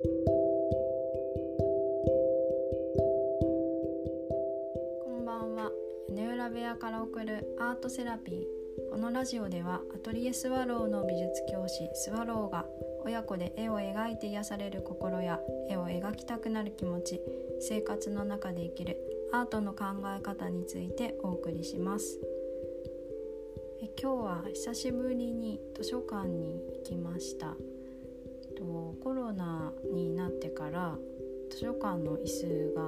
こんばんは。屋根裏部屋から送るアートセラピー。このラジオではアトリエスワローの美術教師スワローが親子で絵を描いて癒される心や絵を描きたくなる気持ち生活の中で生きるアートの考え方についてお送りします。え今日は久しぶりに図書館に行きました。とコロナになってから図書館の椅子が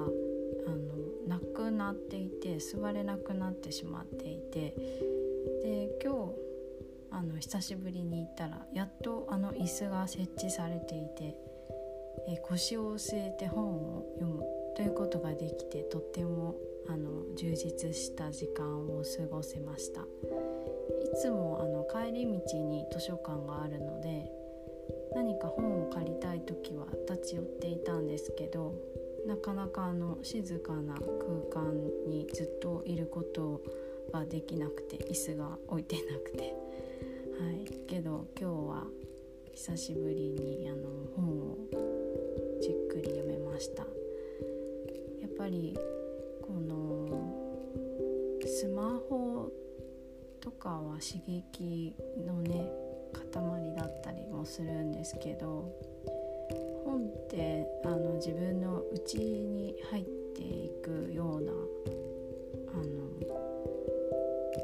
あのなくなっていて座れなくなってしまっていてで今日あの久しぶりに行ったらやっとあの椅子が設置されていてえ腰を据えて本を読むということができてとってもあの充実した時間を過ごせました。いつもあの帰り道に図書館があるので何か本を借りたい時は立ち寄っていたんですけどなかなかあの静かな空間にずっといることができなくて椅子が置いてなくて。はい。けど今日は久しぶりにあの本をじっくり読めました。やっぱりこのスマホとかは刺激のね塊だったりするんですけど本ってあの自分の内に入っていくようなあの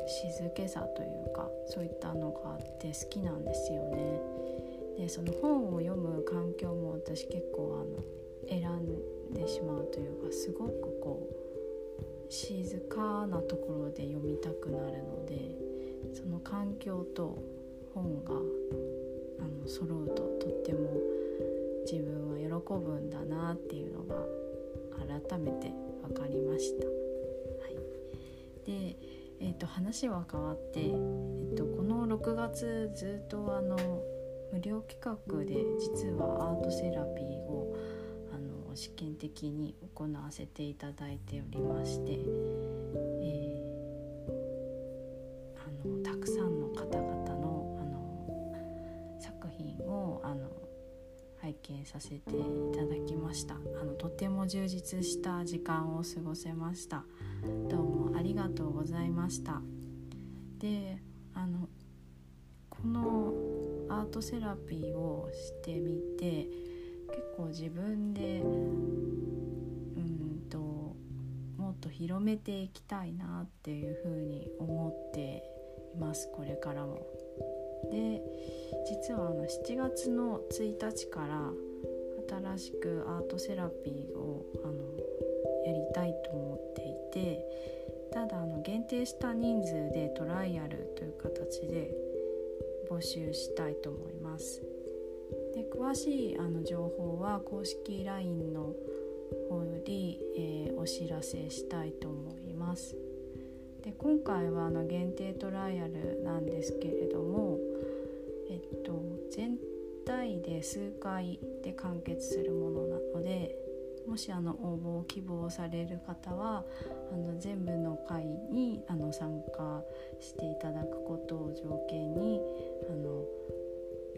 静けさというかそういったのがあって好きなんですよね。でその本を読む環境も私結構あの選んでしまうというかすごくこう静かなところで読みたくなるのでその環境と本があの揃うととっても自分は喜ぶんだなっていうのが改めて分かりました。はい、で、えーと、話は変わって、えーと、この6月ずっとあの無料企画で実はアートセラピーをあの試験的に行わせていただいておりまして、えー、あのたくさんの拝見させていただきました。あのとても充実した時間を過ごせました。どうもありがとうございました。であのこのアートセラピーをしてみて結構自分でうんともっと広めていきたいなっていうふうに思っています。これからも。で実はあの7月の1日から新しくアートセラピーをあのやりたいと思っていてただあの限定した人数でトライアルという形で募集したいと思います。で詳しいあの情報は公式 LINE の方より、えー、お知らせしたいと思います。で今回はあの限定トライアルなんですけれども、全体で数回で完結するものなのでもしあの応募を希望される方はあの全部の会にあの参加していただくことを条件にあの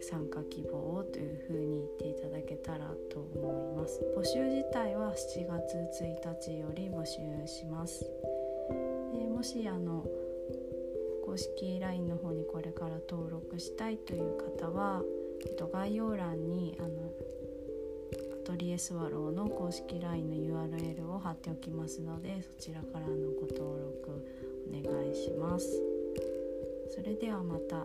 参加希望というふうに言っていただけたらと思います。募集自体は7月1日より募集します。でもしあの公式 LINE の方にこれから登録したいという方は、えっと、概要欄にあのアトリエスワローの公式 LINE の URL を貼っておきますのでそちらからのご登録お願いします。それではまた。